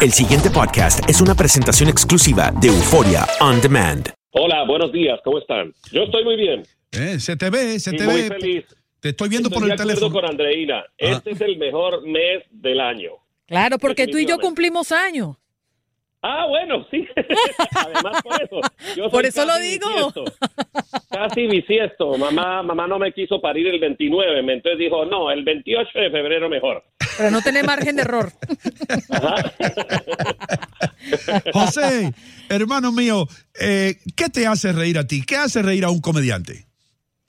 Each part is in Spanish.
El siguiente podcast es una presentación exclusiva de Euforia On Demand. Hola, buenos días, ¿cómo están? Yo estoy muy bien. Eh, se te ve, se y te muy ve. feliz. Te estoy viendo Estoy por de el acuerdo teléfono. con Andreina. Este es el mejor mes del año. Claro, porque tú y yo cumplimos años. Ah, bueno, sí. Además, por eso. Yo soy Por eso lo casi digo. bisiesto. Casi bisiesto. Mamá, mamá no me quiso parir el 29, me- entonces dijo, no, el 28 de febrero mejor. Para no tener margen de error. Ajá. José, hermano mío, eh, ¿qué te hace reír a ti? ¿Qué hace reír a un comediante?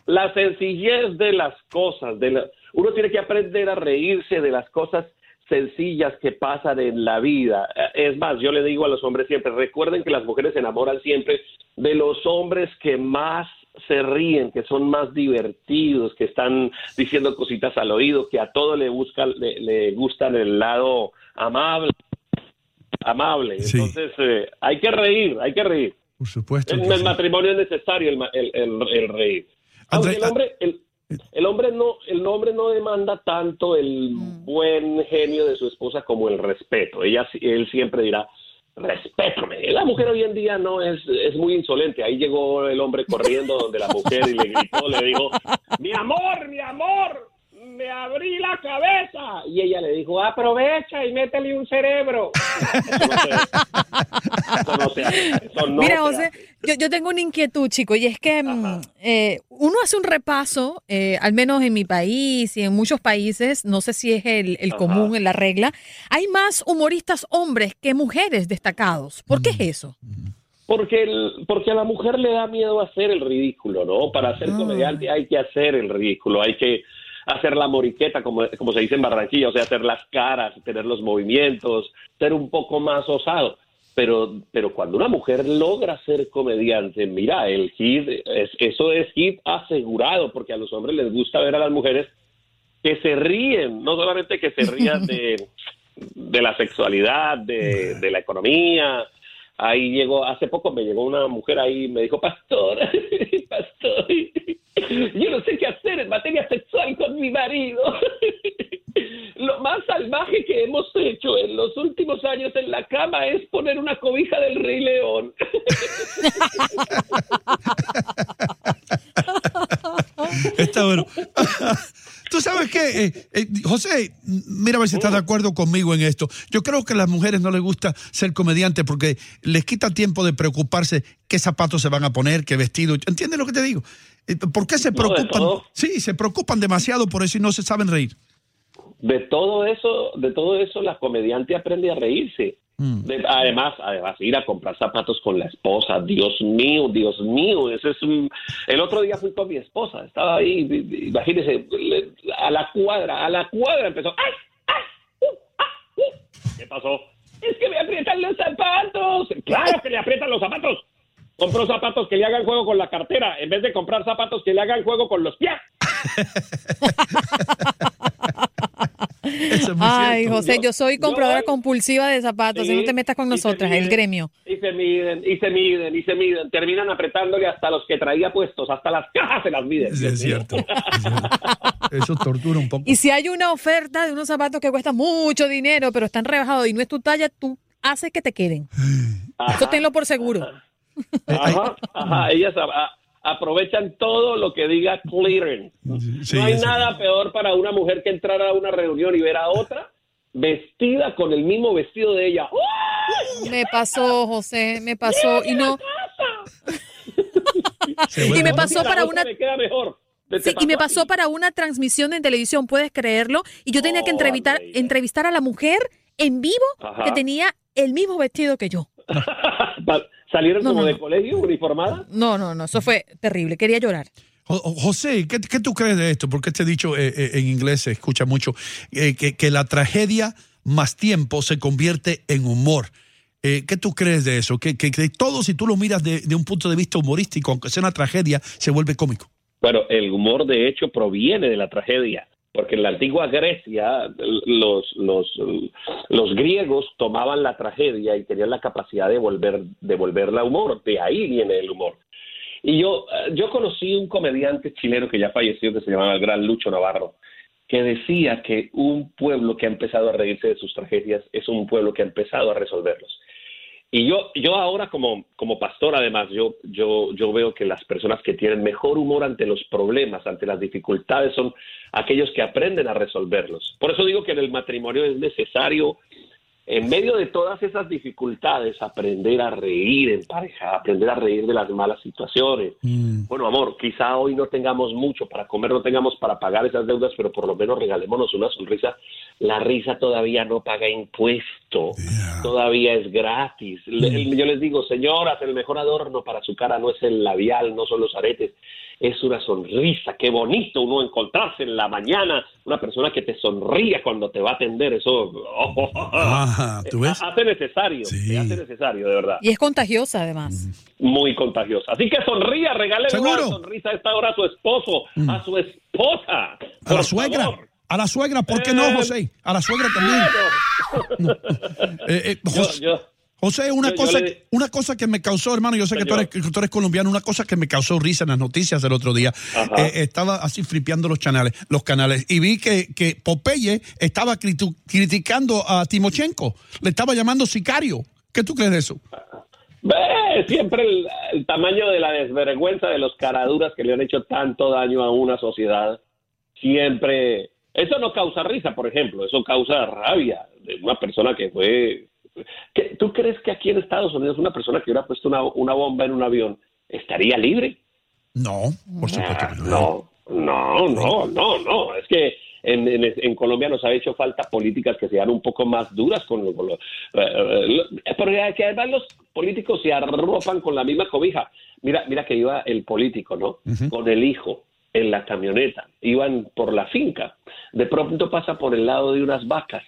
La sencillez de las cosas. De la- Uno tiene que aprender a reírse de las cosas sencillas que pasan en la vida. Eh, Es más, yo le digo a los hombres siempre, recuerden que las mujeres se enamoran siempre de los hombres que más se ríen, que son más divertidos, que están diciendo cositas al oído, que a todo le buscan, le, le gustan el lado amable, amable. Sí. Entonces, eh, hay que reír, hay que reír. Por supuesto. En el sí. matrimonio es necesario el, el, el- el reír. Aunque André- el hombre, el, el hombre no, el hombre no demanda tanto el buen genio de su esposa como el respeto. Ella, sí- él siempre dirá, respétame. La mujer hoy en día no es, es muy insolente. Ahí llegó el hombre corriendo donde la mujer y le gritó, le dijo, mi amor, mi amor, me abrí la cabeza. Y ella le dijo, aprovecha y métele un cerebro. Eso no se hace. Eso no se hace. Eso no Mira, José, yo, yo tengo una inquietud, chico, y es que mm, eh, uno hace un repaso, eh, al menos en mi país y en muchos países, no sé si es el, el común, en la regla, hay más humoristas hombres que mujeres destacados. ¿Por qué es eso? Porque, el- porque a la mujer le da miedo hacer el ridículo, ¿no? Para ser comediante hay que hacer el ridículo, hay que hacer la moriqueta, como, como se dice en Barranquilla, o sea, hacer las caras, tener los movimientos, ser un poco más osado. Pero, pero cuando una mujer logra ser comediante, mira, el hit, es, eso es hit asegurado, porque a los hombres les gusta ver a las mujeres que se ríen, no solamente que se rían de, de la sexualidad, de, de la economía. Ahí llegó, hace poco me llegó una mujer ahí y me dijo, pastor, pastor, yo no sé qué hacer en materia sexual con mi marido. Lo más salvaje que hemos hecho en los últimos años en la cama es poner una cobija del Rey León. Está bueno. Tú sabes qué, Eh, eh, José, mira a ver si estás de acuerdo conmigo en esto. Yo creo que a las mujeres no les gusta ser comediantes porque les quita tiempo de preocuparse qué zapatos se van a poner, qué vestido. ¿Entiendes lo que te digo? Eh, ¿Por qué se preocupan? Sí, se preocupan demasiado por eso y no se saben reír. de todo eso, de todo eso la comediante aprende a reírse. De- además, además ir a comprar zapatos con la esposa, Dios mío, Dios mío, ese es un el otro día fui con mi esposa, estaba ahí, imagínese, a la cuadra, a la cuadra empezó, ¡ay! ¡ay! ¡uh! ¡ah! ¡uh! ¿Qué pasó? Es que me aprietan los zapatos. Claro que le aprietan los zapatos. Compró zapatos que le hagan juego con la cartera, en vez de comprar zapatos que le hagan juego con los pies. Eso es muy Ay, cierto. José, Yo- yo soy compradora compulsiva de zapatos, y no Sí, te metas con nosotras, el miden, gremio. Y se miden, y se miden, y se miden. Terminan apretándole hasta los que traía puestos, hasta las cajas se las miden. Sí, es cierto. es cierto. Eso tortura un poco. Y si hay una oferta de unos zapatos que cuestan mucho dinero, pero están rebajados y no es tu talla, tú haces que te queden. Eso tenlo por seguro. Ajá, ajá. Ellas a- a- aprovechan todo lo que diga clearance. Sí, no hay nada peor para una mujer que entrar a una reunión y ver a otra vestida con el mismo vestido de ella. Me pasó, José, me pasó. Y no. Y me pasó para una. Me queda mejor. ¿Te Sí, y me pasó para una transmisión en televisión, puedes creerlo. Y yo tenía que Oh, entrevistar, entrevistar a la mujer en vivo Ajá. que tenía el mismo vestido que yo. ¿Salieron No, como no, de no. colegio, uniformada? No, no, no, eso fue terrible. Quería llorar. Jo- Jo- José, ¿qué, qué tú crees de esto? Porque este dicho eh, eh, en inglés se escucha mucho, eh, que, que la tragedia más tiempo se convierte en humor. Eh, ¿Qué tú crees de eso? Que, que, que todo, si tú lo miras de, de un punto de vista humorístico, aunque sea una tragedia, se vuelve cómico. Bueno, el humor de hecho proviene de la tragedia, porque en la antigua Grecia los, los, griegos tomaban la tragedia y tenían la capacidad de, volver, de humor, de ahí viene el humor. Y yo, yo conocí un comediante chileno que ya falleció, que se llamaba el gran Lucho Navarro, que decía que un pueblo que ha empezado a reírse de sus tragedias es un pueblo que ha empezado a resolverlos. Y yo, yo ahora como, como pastor, además, yo, yo, yo veo que las personas que tienen mejor humor ante los problemas, ante las dificultades, son aquellos que aprenden a resolverlos. Por eso digo que en el matrimonio es necesario en medio de todas esas dificultades, aprender a reír en pareja, aprender a reír de las malas situaciones. Mm. Bueno, amor, quizá hoy no tengamos mucho para comer, no tengamos para pagar esas deudas, pero por lo menos regalémonos una sonrisa. La risa todavía no paga impuesto, todavía es gratis. Mm. Yo les digo, señoras, el mejor adorno para su cara no es el labial, no son los aretes, es una sonrisa. Qué bonito uno encontrarse en la mañana una persona que te sonría cuando te va a atender. Eso ¿tú ves? hace necesario, hace necesario, de verdad. Y es contagiosa, además. Muy contagiosa. Así que sonría, regale una sonrisa a esta hora a su esposo, a mm. su esposa. A la suegra. A la suegra, ¿por qué no, eh, José? A la suegra también. Eh, eh, yo, José, una, cosa, una cosa que me causó, hermano, yo sé que tú, eres, colombiano, una cosa que me causó risa en las noticias del otro día. Eh, estaba así flipeando los canales, los canales y vi que, que Popeye estaba criticando a Timochenko, le estaba llamando sicario. ¿Qué tú crees de eso? siempre el, tamaño de la desvergüenza de los caraduras que le han hecho tanto daño a una sociedad, siempre... Eso no causa risa, por ejemplo, eso causa rabia de una persona que fue ¿Tú crees que aquí en Estados Unidos una persona que hubiera puesto una, bomba en un avión estaría libre? No, por supuesto que no. No, no, no, no, Es que en, Colombia nos ha hecho falta políticas que sean un poco más duras con, lo, eh, eh, porque además los políticos se arropan con la misma cobija. Mira, mira que iba el político, ¿no? Con el hijo en la camioneta, iban por la finca. De pronto pasa por el lado de unas vacas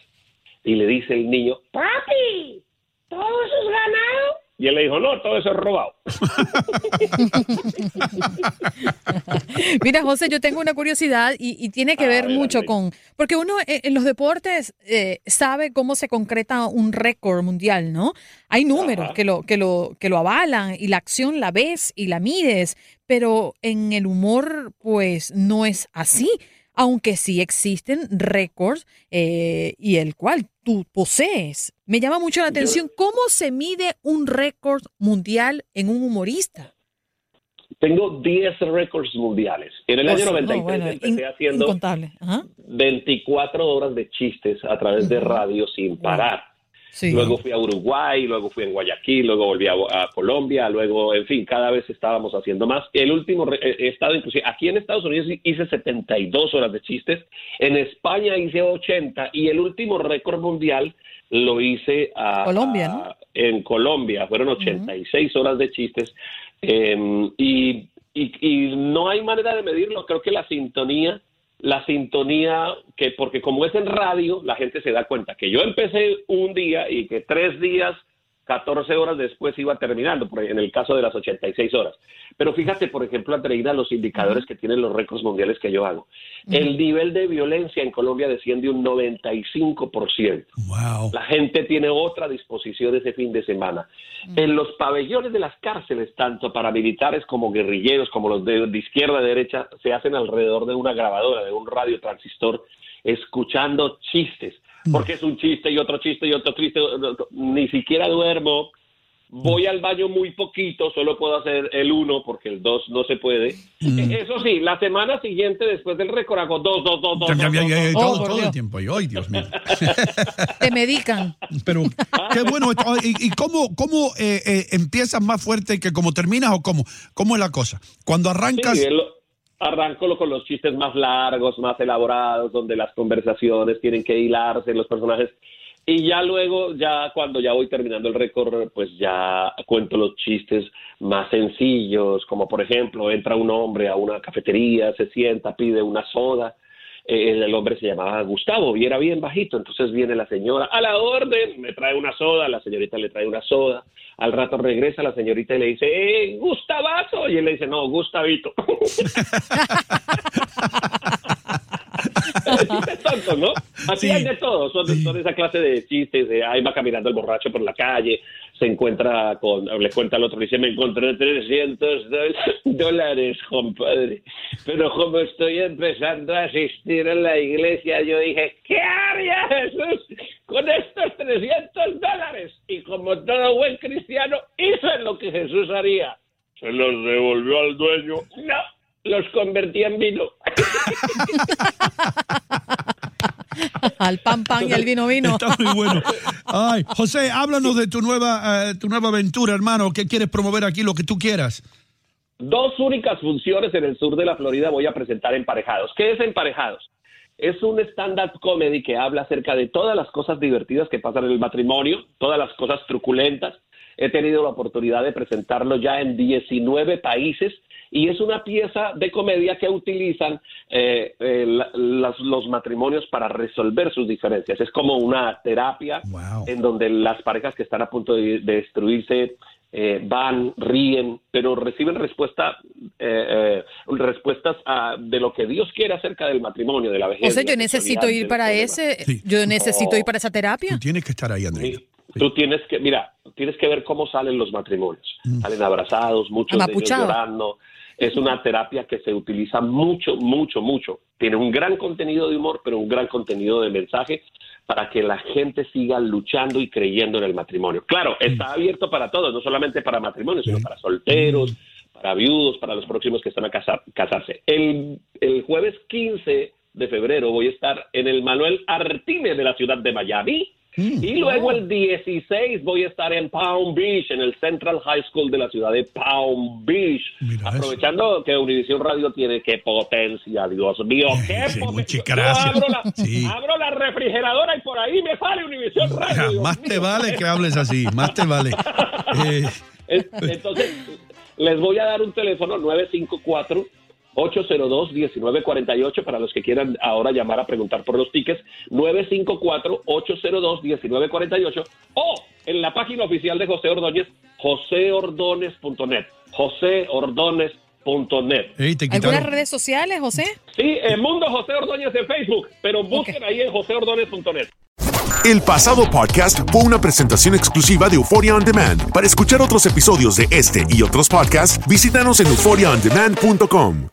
y le dice el niño, papi, ¿todo eso es ganado? Y él le dijo, no, todo eso es robado. Mira, José, yo tengo una curiosidad y, tiene que ver mucho con, porque uno eh, en los deportes eh, sabe cómo se concreta un récord mundial, ¿no? Hay números que lo, que, lo, que lo avalan y la acción la ves y la mides, pero en el humor, pues no es así aunque sí existen récords eh, y el cual tú posees. Me llama mucho la atención cómo se mide un récord mundial en un humorista. Tengo 10 récords mundiales. En el año 93 empecé haciendo 24 horas de chistes a través de radio sin parar. Luego fui a Uruguay, luego fui a Guayaquil, luego volví a, Colombia, luego, en fin, cada vez estábamos haciendo más. El último eh, he estado inclusive, aquí en Estados Unidos hice 72 horas de chistes, en España hice 80 y el último récord mundial lo hice a, Colombia, en Colombia, fueron 86 horas de chistes em, y, y no hay manera de medirlo, creo que la sintonía la sintonía, que porque como es en radio, la gente se da cuenta que yo empecé un día y que tres días 14 horas después iba terminando, en el caso de las 86 horas. Pero fíjate, por ejemplo, Andreina, los indicadores que tienen los récords mundiales que yo hago. El nivel de violencia en Colombia desciende un 95%. Wow. La gente tiene otra disposición ese fin de semana. En los pabellones de las cárceles, tanto paramilitares como guerrilleros, como los de, de izquierda a derecha, se hacen alrededor de una grabadora, de un radiotransistor, escuchando chistes porque es un chiste y otro chiste y otro chiste, ni siquiera duermo, voy al baño muy poquito, solo puedo hacer el uno porque el dos no se puede. Mm. Eso sí, la semana siguiente después del récord hago dos, dos, dos, dos. todo, el tiempo. Y hoy, Dios mío. Te medican. Pero qué bueno. ¿Y, cómo, cómo eh, eh, empiezas más fuerte que cómo terminas o cómo? ¿Cómo es la cosa? Cuando arrancas arranco con los chistes más largos, más elaborados, donde las conversaciones tienen que hilarse, los personajes. Y ya luego, ya cuando ya voy terminando el récord, pues ya cuento los chistes más sencillos, como por ejemplo, entra un hombre a una cafetería, se sienta, pide una soda eh, el hombre se llamaba Gustavo y era bien bajito, entonces viene la señora a la orden, me trae una soda, la señorita le trae una soda, al rato regresa la señorita y le dice, eh, Gustavazo, y él le dice, no, Gustavito. chistes tontos, ¿no? Así hay de todo, son, son, esa clase de chistes, de ahí va caminando el borracho por la calle, se encuentra con, le cuenta al otro, dice, me encontré 300 dólares, compadre, pero como estoy empezando a asistir a la iglesia, yo dije, ¿qué haría Jesús con estos 300 dólares? Y como todo buen cristiano, hice lo que Jesús haría. Se los devolvió al dueño. No, los convertí en vino. Al pan pan y al vino vino. Está muy bueno. Ay, José, háblanos de tu nueva, eh, tu nueva aventura, hermano. ¿Qué quieres promover aquí? Lo que tú quieras. Dos únicas funciones en el sur de la Florida voy a presentar Emparejados. ¿Qué es Emparejados? Es un stand-up comedy que habla acerca de todas las cosas divertidas que pasan en el matrimonio, todas las cosas truculentas. He tenido la oportunidad de presentarlo ya en 19 países y es una pieza de comedia que utilizan eh, eh, las, los matrimonios para resolver sus diferencias. Es como una terapia en donde las parejas que están a punto de, destruirse eh, van, ríen, pero reciben respuesta, respuestas a, de lo que Dios quiere acerca del matrimonio, de la vejez. O sea, yo necesito ir para ese, yo necesito ir para esa terapia. Tú tienes que estar ahí, Andrea. Tú tienes que, mira, tienes que ver cómo salen los matrimonios. Mm. Salen abrazados, muchos de ellos llorando. Es una terapia que se utiliza mucho, mucho, mucho. Tiene un gran contenido de humor, pero un gran contenido de mensaje para que la gente siga luchando y creyendo en el matrimonio. Claro, mm. está abierto para todos, no solamente para matrimonios, sino para solteros, mm. para viudos, para los próximos que están a casarse. El, el jueves 15 de febrero voy a estar en el Manuel Artime de la ciudad de Miami Mm. Y luego el 16 voy a estar en Palm Beach, en el Central High School de la ciudad de Palm Beach. aprovechando que Univision Radio tiene qué potencia, Dios mío, qué potencia. Abro la, abro la, refrigeradora y por ahí me sale Univision Radio. más te vale que hables así, más te vale. Eh. Entonces, les voy a dar un teléfono 954 802-1948 para los que quieran ahora llamar a preguntar por los tickets, 954-802-1948 o en la página oficial de José Ordóñez, joseordones.net, joseordones.net. ¿Algunas redes sociales, José? Sí, el Mundo José Ordóñez en Facebook, pero busquen ahí en joseordones.net. El pasado podcast fue una presentación exclusiva de Euphoria On Demand. Para escuchar otros episodios de este y otros podcasts, visítanos en euphoriaondemand.com.